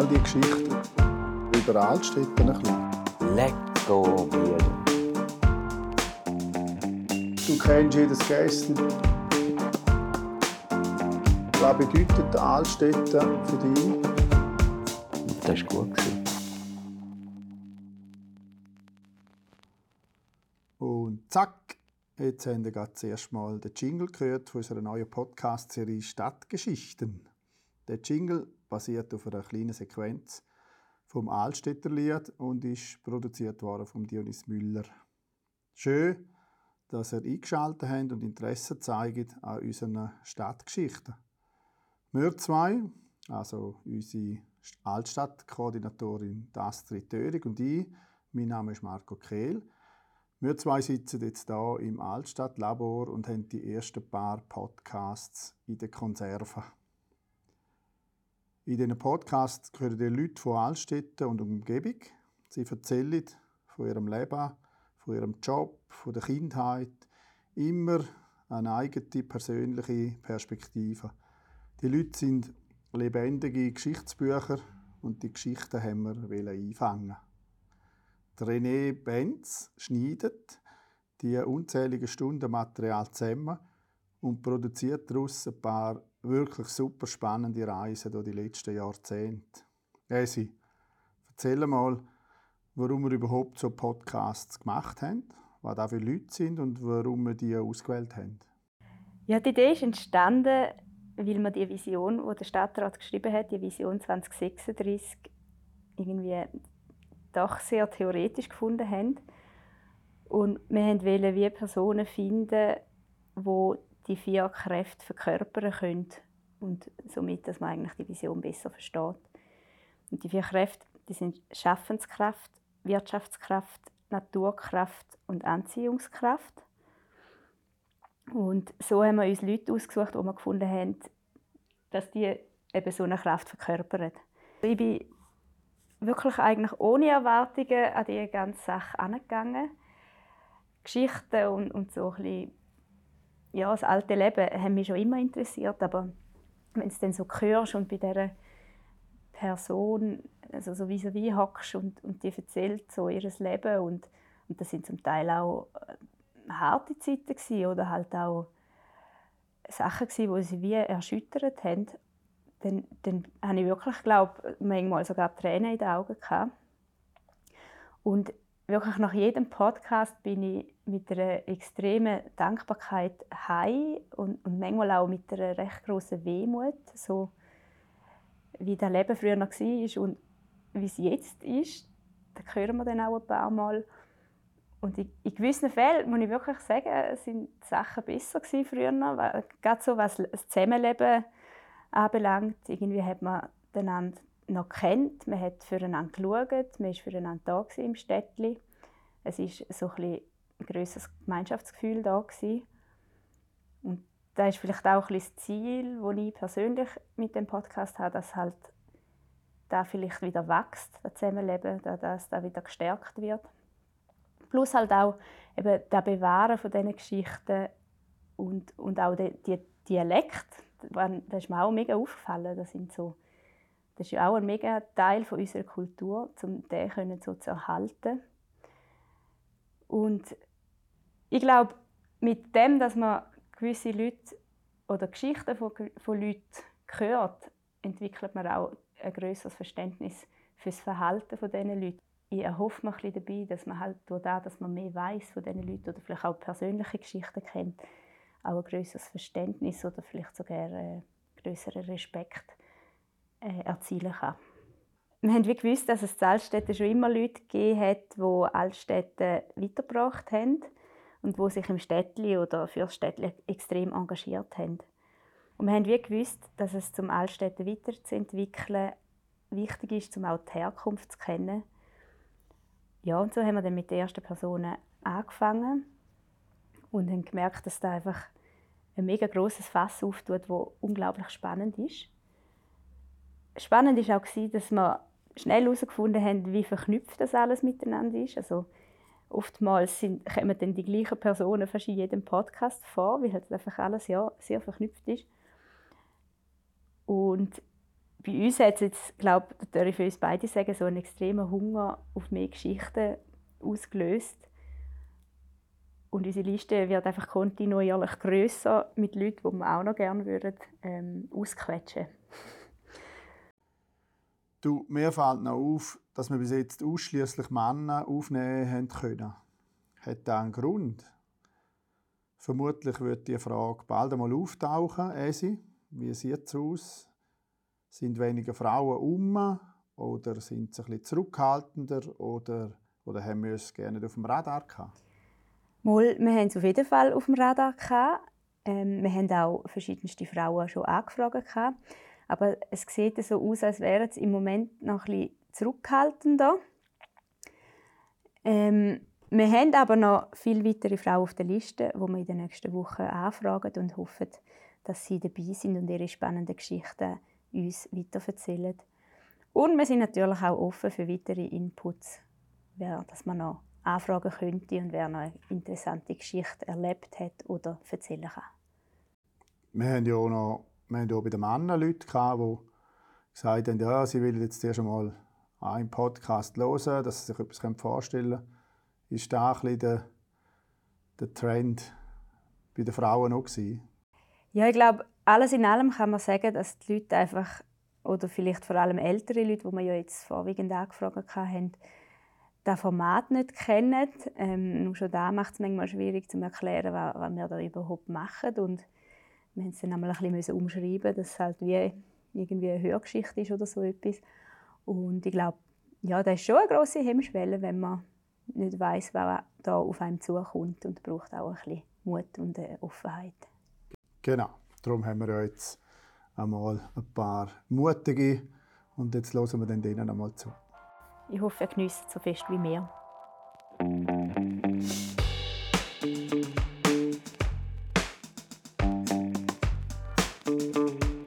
all die Geschichten über Altstädte ein bisschen. Lecco Bier. Du kennst jedes Gäste. Was bedeutet Altstädte für dich? Das war gut. Und zack, jetzt haben wir gerade zuerst mal den Jingle gehört von unserer neuen Podcast-Serie Stadtgeschichten. Der Jingle basiert auf einer kleinen Sequenz vom Altstädter Lied und ist produziert worden von Dionys Müller. Schön, dass ihr eingeschaltet habt und Interesse zeigt an unseren Stadtgeschichten. Wir zwei, also unsere Altstadtkoordinatorin Astrid Törig und ich, mein Name ist Marco Kehl, wir zwei sitzen jetzt hier im Altstadtlabor und haben die ersten paar Podcasts in der Konserve. In diesen Podcasts hören die Leute von Altstädten und Umgebung. Sie erzählen von ihrem Leben, von ihrem Job, von der Kindheit. Immer eine eigene persönliche Perspektive. Die Leute sind lebendige Geschichtsbücher und die Geschichten haben wir einfangen. Der René Benz schneidet die unzähligen Stunden Material zusammen und produziert daraus ein paar wirklich super spannende Reisen durch die letzten Jahrzehnte. Esi, erzähl mal, warum wir überhaupt so Podcasts gemacht haben, was da für Leute sind und warum wir die ausgewählt haben. Ja, die Idee ist entstanden, weil man die Vision, die der Stadtrat geschrieben hat, die Vision 2036, irgendwie doch sehr theoretisch gefunden haben. Und wir wollten wie Personen finden, die die vier Kräfte verkörpern können und somit, dass man eigentlich die Vision besser versteht. Und die vier Kräfte, die sind Schaffenskraft, Wirtschaftskraft, Naturkraft und Anziehungskraft. Und so haben wir uns Leute ausgesucht, die wir gefunden haben, dass die eben so eine Kraft verkörpern. Ich bin wirklich eigentlich ohne Erwartungen an diese ganze Sache angegangen. Geschichten und, und so ein bisschen, ja, das alte Leben haben mich schon immer interessiert, aber wenn es dann so hörst und bei dieser Person also so vis-à-vis hockst und, und die erzählt so ihr Leben und, und das sind zum Teil auch äh, harte Zeiten gewesen, oder halt auch Sachen gewesen, die sie wie erschüttert haben dann, dann habe ich wirklich, glaube manchmal sogar Tränen in den Augen gehabt. Und wirklich nach jedem Podcast bin ich mit einer extremen Dankbarkeit heim und, und manchmal auch mit einer recht großen Wehmut, so wie das Leben früher noch war und wie es jetzt ist. Da hören wir dann auch ein paar Mal. Und in, gewissen Fällen muss ich wirklich sagen, sind die Sachen besser früher. Weil, gerade so was das Zusammenleben anbelangt. Irgendwie hat man einander noch kennt, man hat füreinander geschaut, man war füreinander da im Städtli. Es war so ein, ein grösseres Gemeinschaftsgefühl da. Gewesen. Und das ist vielleicht auch ein das Ziel, das ich persönlich mit dem Podcast habe, dass halt da vielleicht wieder wächst, das Zusammenleben, dass da wieder gestärkt wird. Plus halt auch eben das Bewahren von diesen Geschichten und, und auch die Dialekt, das ist mir auch mega aufgefallen. Das, sind so, das ist auch ein mega Teil von unserer Kultur, um den so zu erhalten. Und ich glaube, mit dem, dass man gewisse Leute oder Geschichten von, von Leuten hört, entwickelt man auch ein größeres Verständnis für das Verhalten von diesen Leuten. Ich erhoffe mir dabei, dass man halt durch das, dass man mehr weiß von diesen Leuten oder vielleicht auch persönliche Geschichten kennt, auch ein größeres Verständnis oder vielleicht sogar äh, größeren Respekt äh, erzielen kann. Wir haben wie gewusst, dass es in Altstädten schon immer Leute gegeben hat, die Altstädte weitergebracht haben und die sich im Städtli oder für das Städtli extrem engagiert haben. Und wir haben wie gewusst, dass es zum Altstädte weiterzuentwickeln wichtig ist, um auch die Herkunft zu kennen. Ja, und so haben wir dann mit den ersten Personen angefangen und haben gemerkt, dass da einfach ein mega großes Fass auftut, wo unglaublich spannend ist. Spannend ist auch dass wir schnell herausgefunden haben, wie verknüpft das alles miteinander ist. Also oftmals sind, kommen dann die gleichen Personen fast in jedem Podcast vor, weil halt einfach alles ja sehr verknüpft ist. Und bei uns hat es jetzt, glaube ich, darf ich für uns beide sagen, so einen extremen Hunger auf mehr Geschichten ausgelöst. Und unsere Liste wird einfach kontinuierlich grösser mit Leuten, die wir auch noch gerne würden, ähm, ausquetschen Du, mir fällt noch auf, dass wir bis jetzt ausschließlich Männer aufnehmen können. Hat das einen Grund? Vermutlich wird die Frage bald einmal auftauchen, Esi. Wie sieht es aus? Sind weniger Frauen um oder sind sie ein bisschen zurückhaltender oder, oder haben wir es gerne auf dem Radar gehabt? Mal, wir haben es auf jeden Fall auf dem Radar gehabt. Ähm, wir haben auch verschiedenste Frauen schon angefragt gehabt. Aber es sieht so aus, als wären sie im Moment noch ein bisschen zurückhaltender. Ähm, wir haben aber noch viele weitere Frauen auf der Liste, die wir in den nächsten Wochen anfragen und hoffen, dass sie dabei sind und ihre spannenden Geschichten uns weiterverzählen. Und wir sind natürlich auch offen für weitere Inputs, wer dass man noch anfragen könnte und wer noch eine interessante Geschichte erlebt hat oder erzählen kann. Wir haben ja auch noch wir haben auch bei den Männern Leute, gehabt, die gesagt haben, ja, sie wollen jetzt erst einmal einen Podcast hören, dass sie sich etwas vorstellen können. Ist das ein der, der Trend bei den Frauen auch gewesen? Ja, ich glaube, alles in allem kann man sagen, dass die Leute einfach, oder vielleicht vor allem ältere Leute, die wir ja jetzt vorwiegend angefragt haben, das Format nicht kennen. Ähm, schon da macht es manchmal schwierig zu erklären, was, was wir da überhaupt machen. Und wir mussten es dann einmal ein bisschen umschreiben, dass es halt wie irgendwie eine Hörgeschichte ist oder so etwas. Und ich glaube, ja, das ist schon eine grosse Hemmschwelle, wenn man nicht weiß, wer da auf einem zukommt und braucht auch ein bisschen Mut und Offenheit. Genau, darum haben wir jetzt einmal ein paar mutige und jetzt hören wir dann denen einmal zu. Ich hoffe, ihr genießt so fest wie wir. Música